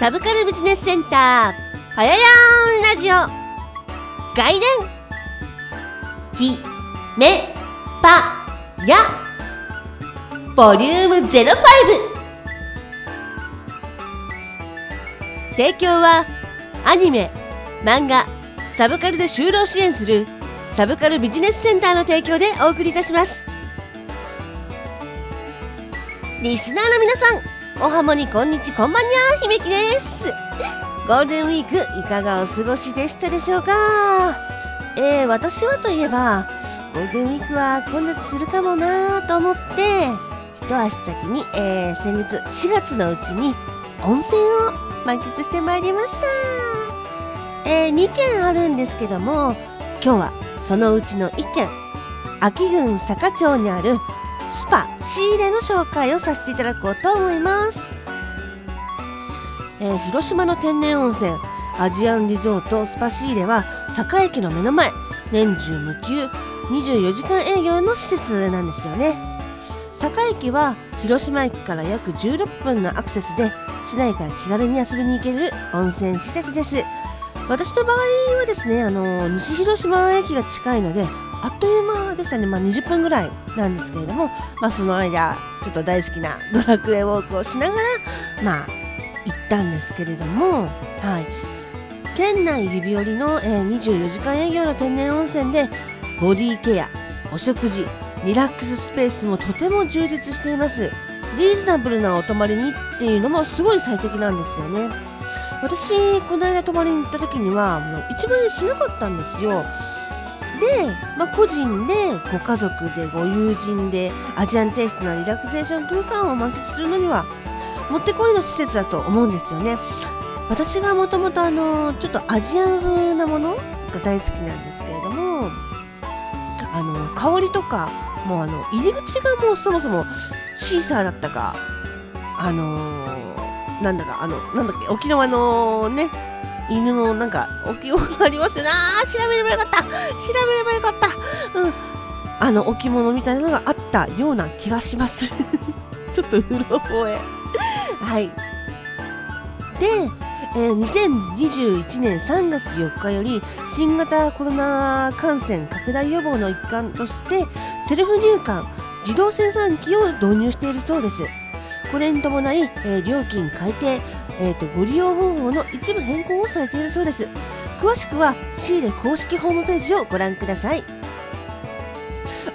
サブカルビジネスセンターはややーんラジオ。外伝。ひめぱや。ボリューム05提供はアニメ漫画サブカルで就労支援するサブカルビジネスセンターの提供でお送りいたします。リスナーの皆さんおはもにこんにちこんばんにゃひめきです。ゴールデンウィークいかがお過ごしでしたでしょうか？えー、私はといえばゴールデンウィークは混雑するかもなーと思って一足先に、えー、先月4月のうちに温泉を満喫してまいりました。えー、2軒あるんですけども今日はそのうちの1軒秋郡坂町にあるスパ仕入れの紹介をさせていただこうと思います、えー、広島の天然温泉アジアンリゾートスパ仕入れは坂駅の目の前年中無休24時間営業の施設なんですよね。坂駅は広島駅から約16分のアクセスで市内から気軽に遊びに行ける温泉施設です。私の場合はですねあの西広島駅が近いのであっという間でしたね、まあ、20分ぐらいなんですけれども、まあ、その間ちょっと大好きなドラクエウォークをしながらまあ行ったんですけれども、はい、県内指折りの、えー、24時間営業の天然温泉でボディケアお食事リラックススペースもとても充実しています。リーズナブルなお泊まりにっていうのもすごい最適なんですよね。私この間泊まりに行った時にはもう1万円しなかったんですよ。で、まあ、個人でご家族でご友人でアジアンテイストなリラクゼーション空間を満喫するのにはもってこいの施設だと思うんですよね。私がもともとあのちょっとアジアン風なものが大好きなんですけれどもあの香りとかもうあの入り口がもうそもそもシーサーだったかあのー、なんだかあのなんだっけ沖縄のね犬のなんか置き物ありますよね。あー調べればよかった。調べればよかった。うん。あの置物みたいなのがあったような気がします。ちょっとうろ覚え。はい。で、えー、2021年3月4日より新型コロナ感染拡大予防の一環としてセルフ入館自動生産機を導入しているそうです。これに伴い、えー、料金改定えーと、ご利用方法の一部変更をされているそうです。詳しくは仕入れ公式ホームページをご覧ください。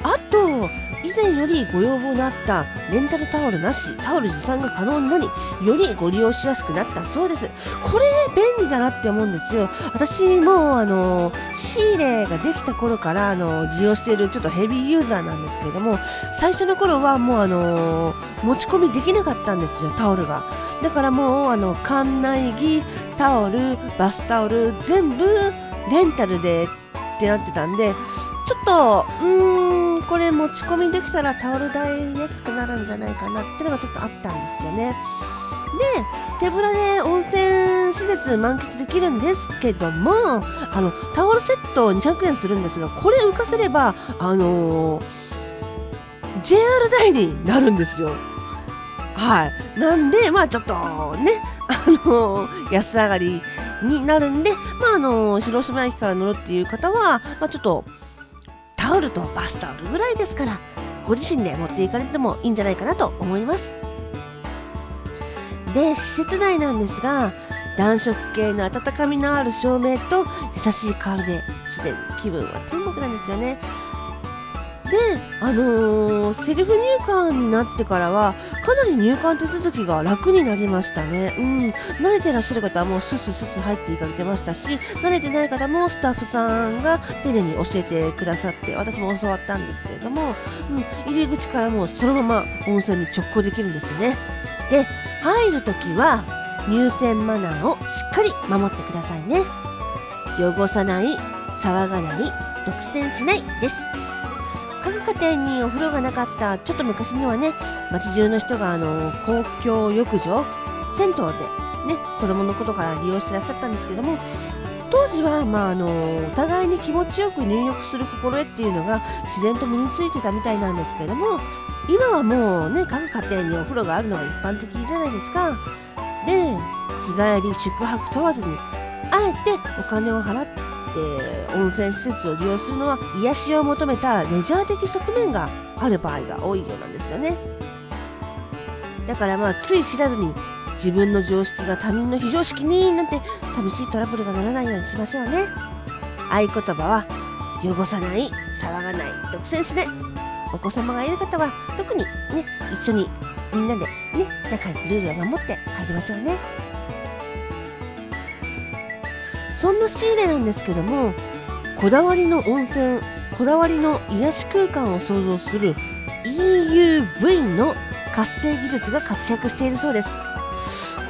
あと以前よりご要望のあったレンタルタオルなしタオル持参が可能になりよりご利用しやすくなったそうです。これ便利だなって思うんですよ。私もあの仕入れができた頃からあの利用しているちょっとヘビーユーザーなんですけれども最初の頃はもうあの持ち込みできなかったんですよタオルが。だからもうあの館内着タオルバスタオル全部レンタルでってなってたんでちょっとうーんこれ持ち込みできたらタオル代安くなるんじゃないかなってのがちょっとあったんですよね。で手ぶらで温泉施設満喫できるんですけどもあのタオルセット200円するんですがこれ浮かせればあのー、JR 代になるんですよ。はい。なんでまあちょっとねあの、安上がりになるんでまああの、広島駅から乗るっていう方は、まあ、ちょっとタオルとバスタオルぐらいですからご自身で持っていかれてもいいんじゃないかなと思います。で施設内なんですが暖色系の温かみのある照明と優しい香りですでに気分は天国なんですよね。で、あのー、セルフ入館になってからはかなり入館手続きが楽になりましたね、うん、慣れてらっしゃる方はもうスススス入っていかれてましたし慣れてない方もスタッフさんが丁寧に教えてくださって私も教わったんですけれども、うん、入り口からもうそのまま温泉に直行できるんですよね。で入るときは入泉マナーをしっかり守ってくださいね。汚さない騒がない独占しないです。各家庭にお風呂がなかったちょっと昔にはね街中の人があの公共浴場銭湯でね子供のことから利用してらっしゃったんですけども当時は、まあ、あのお互いに気持ちよく入浴する心得っていうのが自然と身についてたみたいなんですけれども今はもうね各家庭にお風呂があるのが一般的じゃないですか。で日帰り宿泊問わずにあえてお金を払って温泉施設を利用するのは癒しを求めたレジャー的側面がある場合が多いようなんですよね。だからまあつい知らずに自分の常識が他人の非常識になんて寂しいトラブルがならないようにしましょうね。合言葉は汚さない騒がない独占しない。お子様がいる方は特にね一緒にみんなでね仲良くルールを守って入りましょうね。そんな仕入れなんですけどもこだわりの温泉こだわりの癒し空間を創造する EUV の活性技術が活躍しているそうです。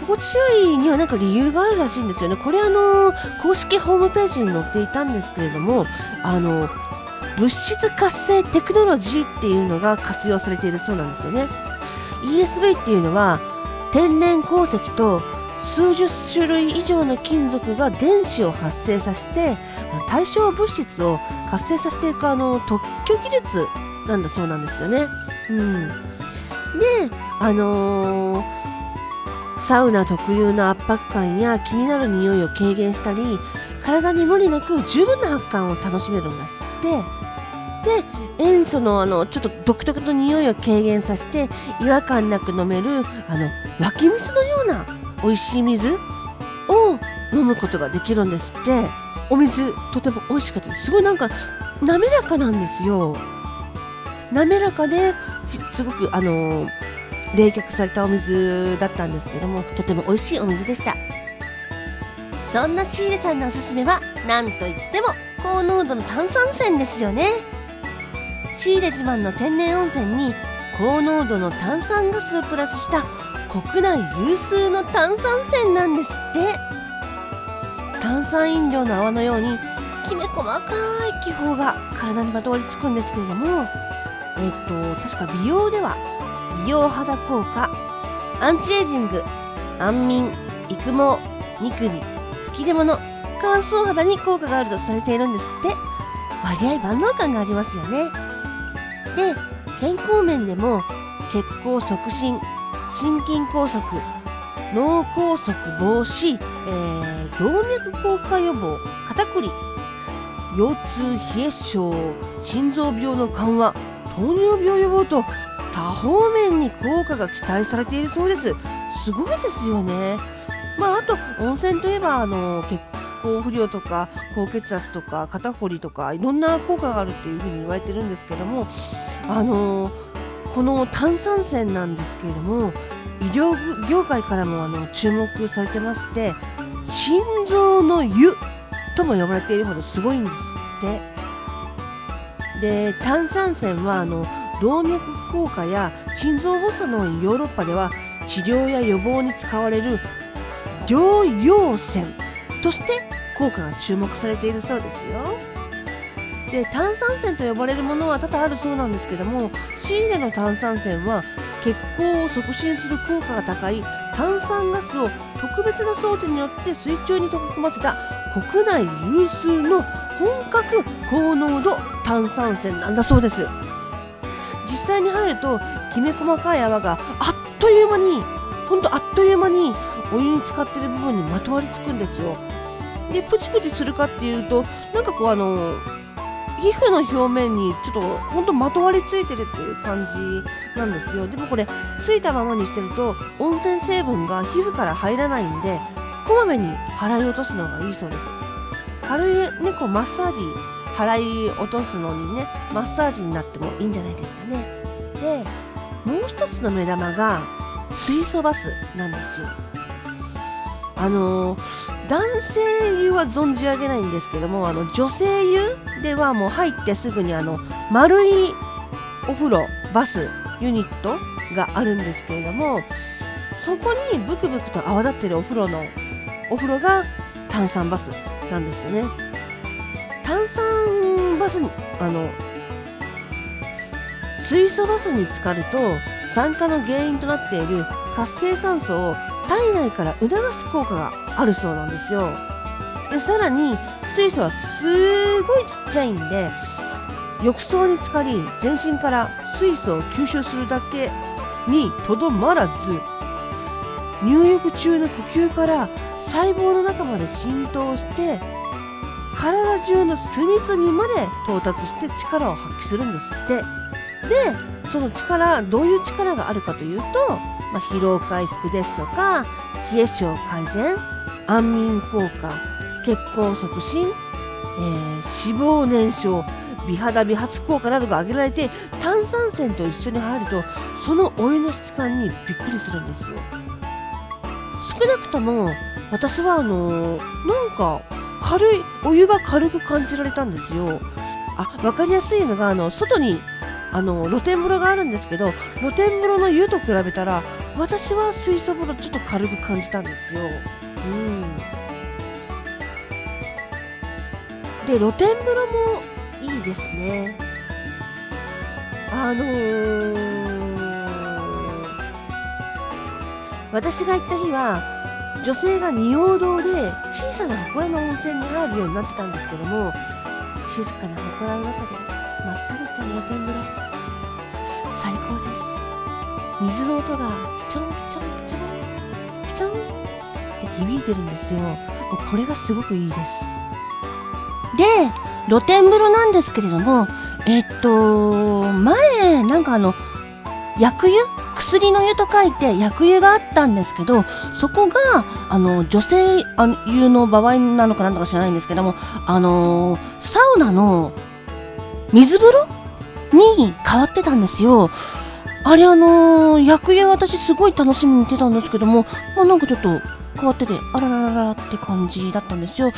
心地よいにはなんか理由があるらしいんですよね。これあの公式ホームページに載っていたんですけれどもあの物質活性テクノロジーっていうのが活用されているそうなんですよね。ESV っていうのは天然鉱石と数十種類以上の金属が電子を発生させて対象物質を活性させていくあの特許技術なんだそうなんですよね。うん、であのーサウナ特有の圧迫感や気になる匂いを軽減したり体に無理なく十分な発汗を楽しめるんですってで塩素のあのちょっと独特の匂いを軽減させて違和感なく飲めるあの湧き水のような美味しい水？を飲むことができるんですって。お水とても美味しかったです。すごいなんか滑らかなんですよ。滑らかですごくあの冷却されたお水だったんですけどもとても美味しいお水でした。そんなシーレさんのおすすめは何といっても高濃度の炭酸泉ですよね。シーレ自慢の天然温泉に高濃度の炭酸ガスをプラスした国内有数の炭酸泉なんですって。炭酸飲料の泡のようにきめ細かい気泡が体にまとわりつくんですけれども。えっと確か美容では美容肌効果アンチエイジング安眠育毛ニキビ吹き出物乾燥肌に効果があるとされているんですって。割合万能感がありますよね。で健康面でも血行促進心筋梗塞脳梗塞防止、えー、動脈硬化予防肩こり腰痛冷え症心臓病の緩和糖尿病予防と多方面に効果が期待されているそうです。すごいですよね。まああと温泉といえばあの血行不良とか高血圧とか肩こりとかいろんな効果があるっていうふうに言われてるんですけどもあのこの炭酸泉なんですけれども医療業界からもあの注目されてまして心臓の湯とも呼ばれているほどすごいんですって。で炭酸泉はあの動脈硬化や心臓発作のヨーロッパでは治療や予防に使われる療養泉として効果が注目されているそうですよ。で炭酸泉と呼ばれるものは多々あるそうなんですけどもシーレの炭酸泉は血行を促進する効果が高い炭酸ガスを特別な装置によって水中に溶け込ませた国内有数の本格高濃度炭酸泉なんだそうです。実際に入るときめ細かい泡があっという間にほんとあっという間にお湯に浸かってる部分にまとわりつくんですよ。でプチプチするかっていうとなんかこうあの皮膚の表面にちょっとほんとまとわりついてるっていう感じなんですよ。でもこれついたままにしてると温泉成分が皮膚から入らないんでこまめに払い落とすのがいいそうです。軽いねこうマッサージ払い落とすのにねマッサージになってもいいんじゃないですかね。でもう一つの目玉が水素バスなんですよ。あのー男性湯は存じ上げないんですけどもあの女性湯ではもう入ってすぐにあの丸いお風呂バスユニットがあるんですけれどもそこにブクブクと泡立ってるお風呂のお風呂が炭酸バスなんですよね。炭酸バスにあの水素バスに浸かると酸化の原因となっている活性酸素を体内から促す効果があるそうなんですよ。でさらに水素はすごいちっちゃいんで浴槽に浸かり全身から水素を吸収するだけにとどまらず入浴中の呼吸から細胞の中まで浸透して体中の隅々まで到達して力を発揮するんですって。でその力どういう力があるかというと、まあ、疲労回復ですとか冷え性改善安眠効果血行促進、えー、脂肪燃焼美肌美髪効果などが挙げられて炭酸泉と一緒に入るとそのお湯の質感にびっくりするんですよ。少なくとも私はあのなんか軽いお湯が軽く感じられたんですよ。あ分かりやすいのがあの外にあの露天風呂があるんですけど露天風呂の湯と比べたら私は水素風呂ちょっと軽く感じたんですよ。うん。で露天風呂もいいですね。あのー、私が行った日は女性が仁王堂で小さな祠の温泉に入るようになってたんですけども静かな祠の中で天風呂最高です水の音がピチョンピチョンピチョンピチョンって響いてるんですよもうこれがすごくいいですで露天風呂なんですけれどもえっと前なんかあの薬湯薬の湯と書いて薬湯があったんですけどそこがあの女性湯の場合なのかなんだか知らないんですけどもあのサウナの水風呂に変わってたんですよ。あれあの薬湯私すごい楽しみにしてたんですけども、まあ、なんかちょっと変わっててあららららって感じだったんですよ。で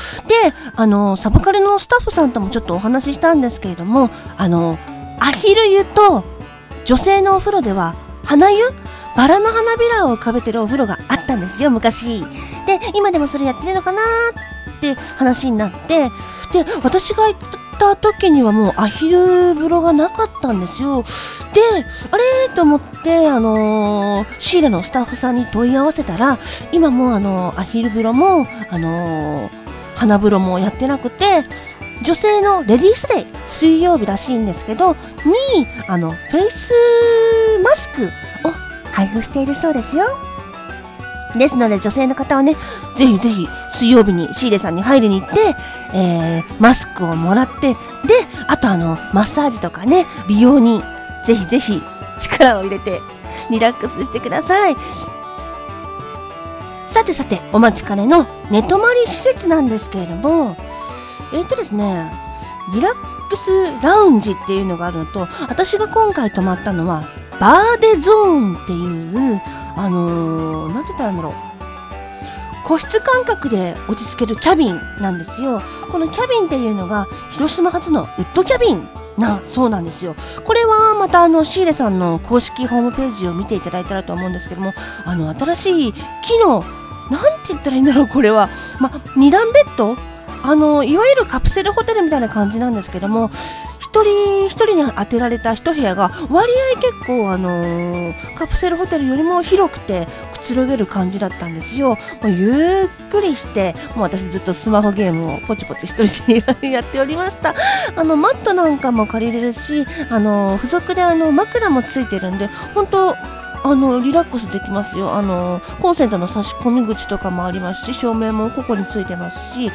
あのサブカルのスタッフさんともちょっとお話ししたんですけれどもあのアヒル湯と女性のお風呂では花湯？バラの花びらを浮かべてるお風呂があったんですよ昔。で今でもそれやってるのかなって話になってで私が行ったた時にはもうアヒル風呂がなかったんですよ。であれ？と思ってあのー、シーレのスタッフさんに問い合わせたら今もうあのー、アヒル風呂もあのー、花風呂もやってなくて女性のレディースデー水曜日らしいんですけどにあのフェイスマスクを配布しているそうですよ。ですので女性の方はねぜひぜひ水曜日にシーレさんに入りに行って、えー、マスクをもらってであとあのマッサージとかね美容にぜひぜひ力を入れてリラックスしてください。さてさてお待ちかねの寝泊まり施設なんですけれどもえっ、ー、とですねリラックスラウンジっていうのがあるのと私が今回泊まったのはバーデゾーンっていうあのー、なんて言ったらいいんだろう。個室感覚で落ち着けるキャビンなんですよ。このキャビンっていうのが広島発のウッドキャビンなそうなんですよ。これはまたあのシーレさんの公式ホームページを見ていただいたらと思うんですけどもあの新しい木のなんて言ったらいいんだろうこれは、ま、2段ベッド？あのいわゆるカプセルホテルみたいな感じなんですけども一人一人に当てられた一部屋が割合結構、あのー、カプセルホテルよりも広くてくつろげる感じだったんですよ。もうゆっくりしてもう私ずっとスマホゲームをポチポチ一人で やっておりました。あのマットなんかも借りれるし、あの付属であの枕もついてるんで本当あのリラックスできますよあのコンセントの差し込み口とかもありますし照明もここについてますし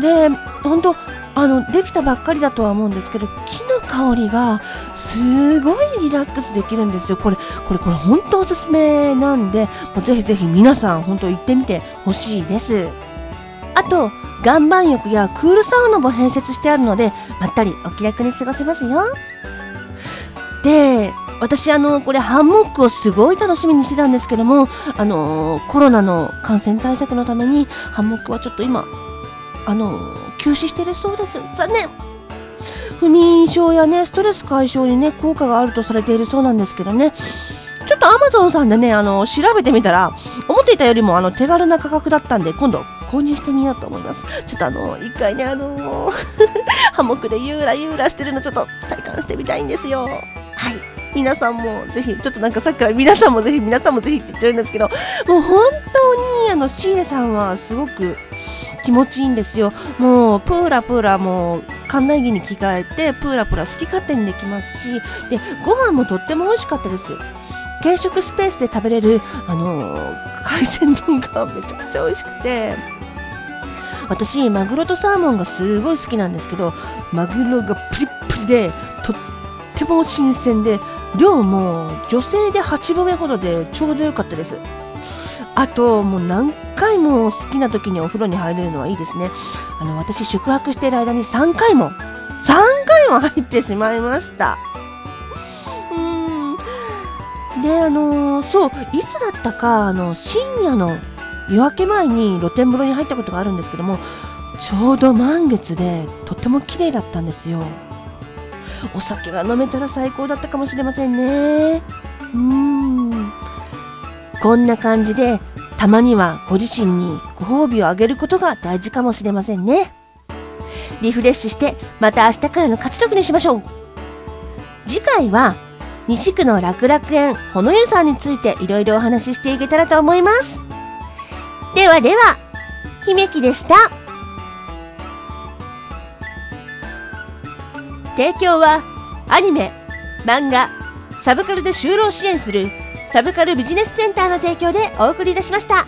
で本当あのできたばっかりだとは思うんですけど木の香りがすごいリラックスできるんですよ。これこれこれ本当おすすめなんでもうぜひぜひ皆さん本当行ってみてほしいです。あと岩盤浴やクールサウナも併設してあるのでまったりお気楽に過ごせますよ。で私あのこれハンモックをすごい楽しみにしてたんですけどもあのコロナの感染対策のためにハンモックはちょっと今あの休止してるそうです。残念。不眠症やねストレス解消にね効果があるとされているそうなんですけどね。ちょっとアマゾンさんでねあの調べてみたら思っていたよりもあの手軽な価格だったんで今度購入してみようと思います。ちょっとあの一回ねあのハモックでゆらゆらしてるのちょっと体感してみたいんですよ。はい。皆さんもぜひちょっとなんかさっきから皆さんもぜひ皆さんもぜひって言ってるんですけどもう本当にあのシーレさんはすごく気持ちいいんですよ。もうプーラプーラもう館内着に着替えてプーラプーラ好き勝手にできますしでご飯もとっても美味しかったです軽食スペースで食べれる、あのー、海鮮丼が めちゃくちゃ美味しくて。私マグロとサーモンがすごい好きなんですけどマグロがプリップリでとっても新鮮で量も女性で8分目ほどでちょうど良かったです。あともう何回も好きな時にお風呂に入れるのはいいですね。あの私宿泊している間に3回も3回も入ってしまいました。うん。であのそういつだったかあの深夜の夜明け前に露天風呂に入ったことがあるんですけどもちょうど満月でとても綺麗だったんですよ。お酒が飲めたら最高だったかもしれませんね。うん。こんな感じでたまにはご自身にご褒美をあげることが大事かもしれませんね。リフレッシュしてまた明日からの活力にしましょう。次回は西区の楽楽園ほのゆさんについていろいろお話ししていけたらと思います。ではでは姫木でした。提供はアニメ漫画サブカルで就労支援するサブカルビジネスセンターの提供でお送りいたしました。